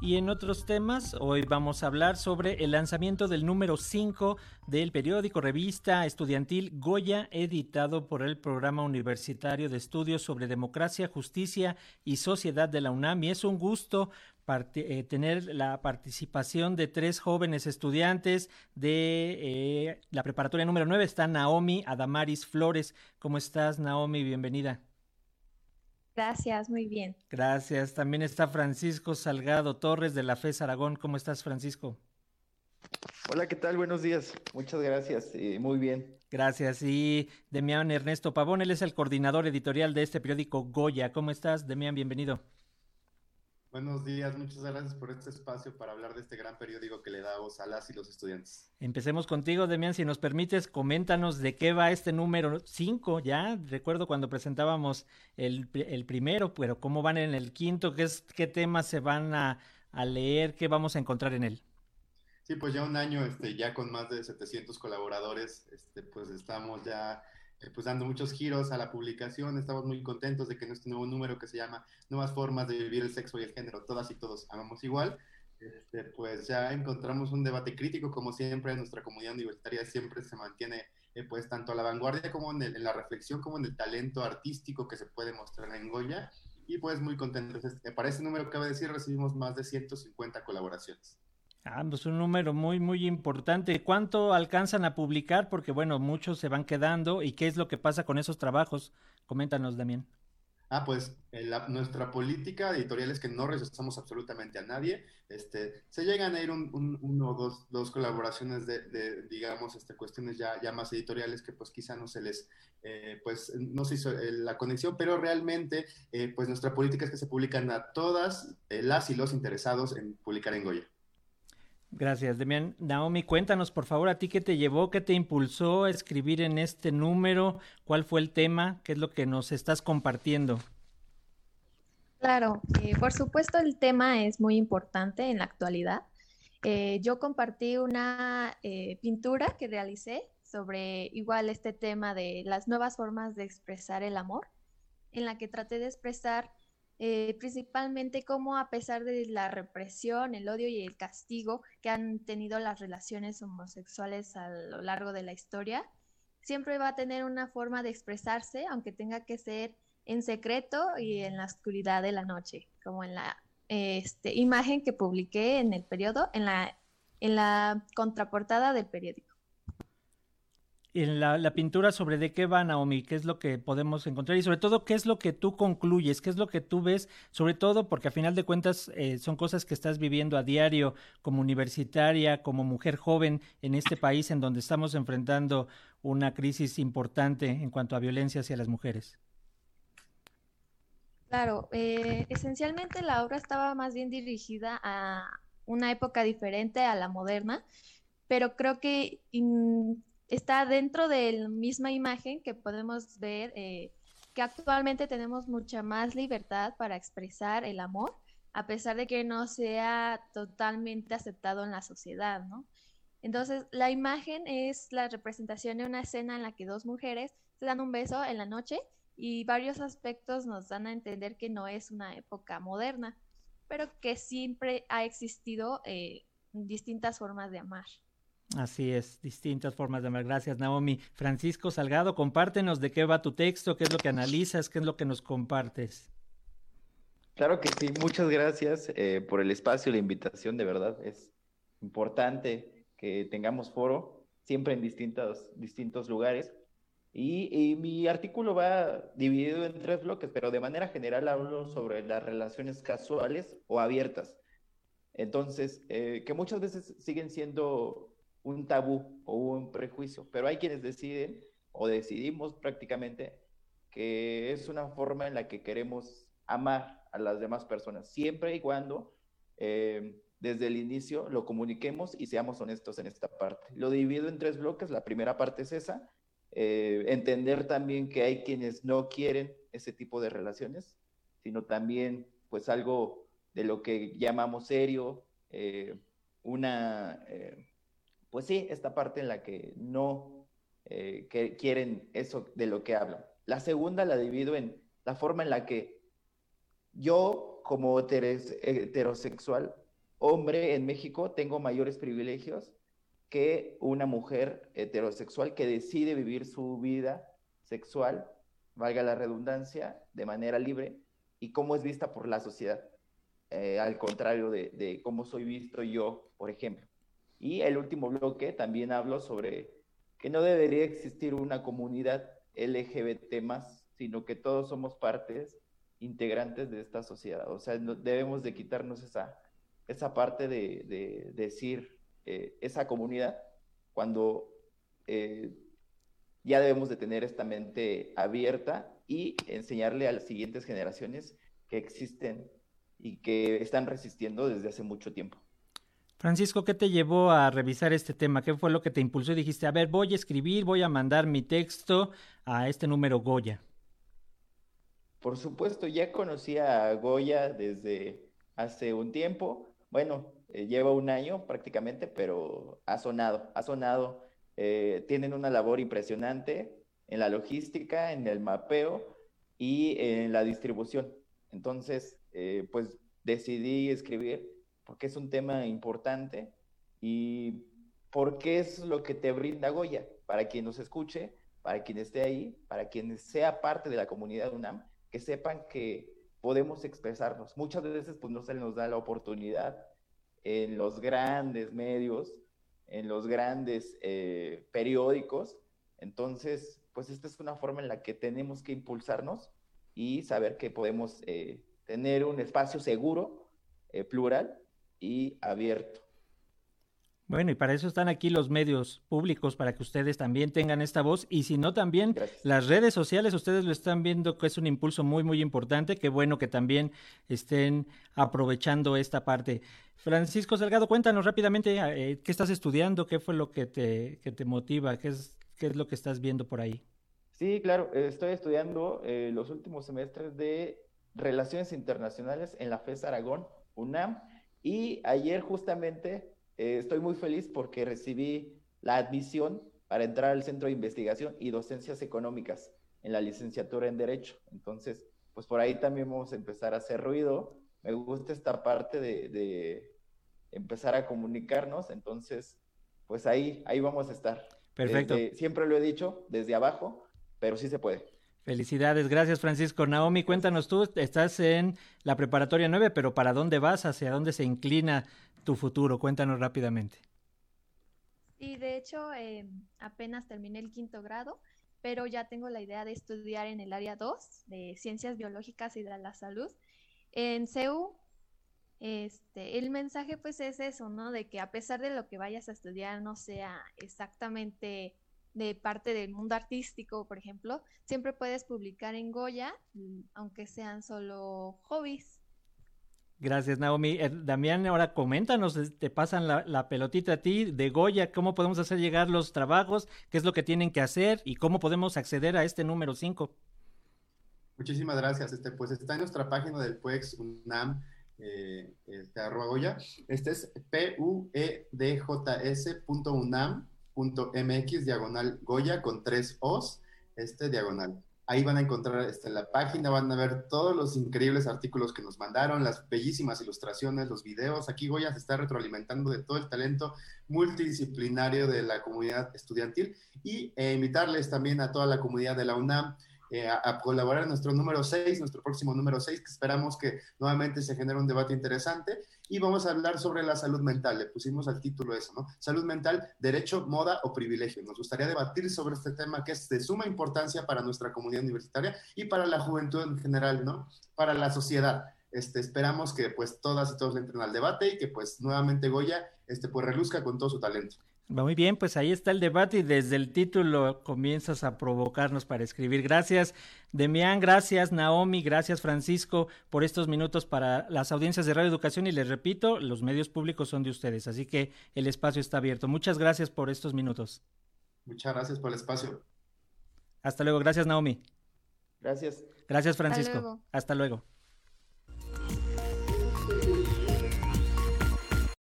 Y en otros temas, hoy vamos a hablar sobre el lanzamiento del número 5 del periódico revista estudiantil Goya, editado por el Programa Universitario de Estudios sobre Democracia, Justicia y Sociedad de la UNAM. Y es un gusto eh, tener la participación de tres jóvenes estudiantes de eh, la preparatoria número 9. Está Naomi Adamaris Flores. ¿Cómo estás, Naomi? Bienvenida. Gracias, muy bien. Gracias. También está Francisco Salgado Torres de la FES Aragón. ¿Cómo estás, Francisco? Hola, ¿qué tal? Buenos días. Muchas gracias. Eh, muy bien. Gracias. Y Demián Ernesto Pavón, él es el coordinador editorial de este periódico Goya. ¿Cómo estás, Demián? Bienvenido. Buenos días, muchas gracias por este espacio para hablar de este gran periódico que le da voz a las y los estudiantes. Empecemos contigo, Demian, si nos permites, coméntanos de qué va este número 5, ya, recuerdo cuando presentábamos el, el, primero, pero cómo van en el quinto, qué, es, qué temas se van a, a leer, qué vamos a encontrar en él. Sí, pues ya un año, este, ya con más de 700 colaboradores, este, pues estamos ya pues dando muchos giros a la publicación. Estamos muy contentos de que nuestro nuevo número que se llama Nuevas formas de vivir el sexo y el género, todas y todos amamos igual, este, pues ya encontramos un debate crítico, como siempre, nuestra comunidad universitaria siempre se mantiene eh, pues tanto a la vanguardia como en, en, la reflexión, como en el talento artístico que se puede mostrar en Goya. Y pues muy contentos. Este, para ese número, cabe decir, recibimos más de 150 colaboraciones. Ah, pues un número muy, muy importante. ¿Cuánto alcanzan a publicar? Porque, bueno, muchos se van quedando. ¿Y qué es lo que pasa con esos trabajos? Coméntanos, Damián. Ah, pues eh, nuestra política editorial es que no rechazamos absolutamente a nadie. Este, se llegan a ir un, uno o dos, colaboraciones de, digamos, este, cuestiones ya, ya más editoriales que pues quizá no se les, eh, pues no se hizo eh, la conexión, pero realmente pues nuestra política es que se publican a todas las y los interesados en publicar en Goya. Gracias, Demian. Naomi, cuéntanos, por favor, a ti qué te llevó, qué te impulsó a escribir en este número, cuál fue el tema, qué es lo que nos estás compartiendo. Claro, eh, por supuesto el tema es muy importante en la actualidad. Eh, yo compartí una eh, pintura que realicé sobre igual este tema de las nuevas formas de expresar el amor, en la que traté de expresar eh, principalmente como a pesar de la represión, el odio y el castigo que han tenido las relaciones homosexuales a lo largo de la historia, siempre va a tener una forma de expresarse, aunque tenga que ser en secreto y en la oscuridad de la noche, como en la este, imagen que publiqué en el periodo, en la, en la contraportada del periódico en la, pintura sobre de qué va Naomi, qué es lo que podemos encontrar y sobre todo qué es lo que tú concluyes, qué es lo que tú ves, sobre todo porque a final de cuentas eh, son cosas que estás viviendo a diario como universitaria, como mujer joven en este país en donde estamos enfrentando una crisis importante en cuanto a violencia hacia las mujeres. Claro, eh, esencialmente la obra estaba más bien dirigida a una época diferente a la moderna, pero creo que está dentro de la misma imagen que podemos ver eh, que actualmente tenemos mucha más libertad para expresar el amor, a pesar de que no sea totalmente aceptado en la sociedad, ¿no? Entonces, la imagen es la representación de una escena en la que dos mujeres se dan un beso en la noche y varios aspectos nos dan a entender que no es una época moderna, pero que siempre ha existido eh, distintas formas de amar. Así es, distintas formas de amar. Gracias, Naomi. Francisco Salgado, compártenos de qué va tu texto, qué es lo que analizas, qué es lo que nos compartes. Claro que sí, muchas gracias eh, por el espacio, la invitación, de verdad. Es importante que tengamos foro, siempre en distintos, distintos lugares. Y, mi artículo va dividido en tres bloques, pero de manera general hablo sobre las relaciones casuales o abiertas. Entonces, eh, que muchas veces siguen siendo un tabú o un prejuicio, pero hay quienes deciden o decidimos prácticamente que es una forma en la que queremos amar a las demás personas, siempre y cuando eh, desde el inicio lo comuniquemos y seamos honestos en esta parte. Lo divido en tres bloques, la primera parte es esa, eh, entender también que hay quienes no quieren ese tipo de relaciones, sino también pues algo de lo que llamamos serio, eh, una pues sí, esta parte en la que no eh, que quieren eso de lo que hablan. La segunda la divido en la forma en la que yo como heterosexual hombre en México tengo mayores privilegios que una mujer heterosexual que decide vivir su vida sexual, valga la redundancia, de manera libre y cómo es vista por la sociedad, eh, al contrario de, de, cómo soy visto yo, por ejemplo. Y el último bloque también hablo sobre que no debería existir una comunidad LGBT más, sino que todos somos partes integrantes de esta sociedad. O sea, no, debemos de quitarnos esa, esa parte de, de decir eh, esa comunidad cuando eh, ya debemos de tener esta mente abierta y enseñarle a las siguientes generaciones que existen y que están resistiendo desde hace mucho tiempo. Francisco, ¿qué te llevó a revisar este tema? ¿Qué fue lo que te impulsó y dijiste, a ver, voy a escribir, voy a mandar mi texto a este número Goya? Por supuesto, ya conocí a Goya desde hace un tiempo. Bueno, eh, lleva un año prácticamente, pero ha sonado, ha sonado. Eh, tienen una labor impresionante en la logística, en el mapeo y en la distribución. Entonces, eh, pues decidí escribir porque es un tema importante y porque es lo que te brinda Goya, para quien nos escuche, para quien esté ahí, para quien sea parte de la comunidad UNAM, que sepan que podemos expresarnos. Muchas veces pues no se nos da la oportunidad en los grandes medios, en los grandes eh, periódicos. Entonces, pues esta es una forma en la que tenemos que impulsarnos y saber que podemos eh, tener un espacio seguro, eh, plural y abierto. Bueno, y para eso están aquí los medios públicos, para que ustedes también tengan esta voz. Y si no, también las redes sociales, ustedes lo están viendo que es un impulso muy, muy importante. Qué bueno que también estén aprovechando esta parte. Francisco Salgado, cuéntanos rápidamente eh, qué estás estudiando, qué fue lo que te, que te motiva, qué es, qué es lo que estás viendo por ahí. Sí, claro, estoy estudiando eh, los últimos semestres de Relaciones Internacionales en la FES Aragón, UNAM, y ayer justamente eh, estoy muy feliz porque recibí la admisión para entrar al Centro de Investigación y Docencias Económicas en la licenciatura en Derecho. Entonces, pues por ahí también vamos a empezar a hacer ruido. Me gusta esta parte de, de empezar a comunicarnos. Entonces, pues ahí, ahí vamos a estar. Perfecto. siempre lo he dicho, desde abajo, pero sí se puede. Felicidades, gracias Francisco. Naomi, cuéntanos tú, estás en la preparatoria 9, pero ¿para dónde vas? ¿Hacia dónde se inclina tu futuro? Cuéntanos rápidamente. Sí, de hecho, eh, apenas terminé el quinto grado, pero ya tengo la idea de estudiar en el área 2 de Ciencias Biológicas y de la Salud. En CEU, este, el mensaje pues es eso, ¿no? De que a pesar de lo que vayas a estudiar no sea exactamente de parte del mundo artístico, por ejemplo, siempre puedes publicar en Goya, mm, aunque sean solo hobbies. Gracias, Naomi. Eh, Damián, ahora coméntanos, te pasan la, pelotita a ti de Goya, cómo podemos hacer llegar los trabajos, qué es lo que tienen que hacer y cómo podemos acceder a este número 5. Muchísimas gracias. Este, pues está en nuestra página del PUEX UNAM, eh, este, arroba Goya. Este es p mx diagonal Goya con tres O's, este diagonal. Ahí van a encontrar este, la página, van a ver todos los increíbles artículos que nos mandaron, las bellísimas ilustraciones, los videos. Aquí Goya se está retroalimentando de todo el talento multidisciplinario de la comunidad estudiantil y eh, invitarles también a toda la comunidad de la UNAM eh, a, colaborar en nuestro número 6, nuestro próximo número 6, que esperamos que nuevamente se genere un debate interesante. Y vamos a hablar sobre la salud mental. Le pusimos al título eso, ¿no? Salud mental, derecho, moda o privilegio. Nos gustaría debatir sobre este tema que es de suma importancia para nuestra comunidad universitaria y para la juventud en general, ¿no? Para la sociedad. Este, esperamos que pues todas y todos entren al debate y que pues nuevamente Goya este, pues reluzca con todo su talento. Muy bien, pues ahí está el debate y desde el título comienzas a provocarnos para escribir. Gracias, Demián, gracias, Naomi, gracias, Francisco, por estos minutos para las audiencias de Radio Educación y les repito, los medios públicos son de ustedes, así que el espacio está abierto. Muchas gracias por estos minutos. Muchas gracias por el espacio. Hasta luego, gracias, Naomi. Gracias. Gracias, Francisco. Hasta luego. Hasta luego.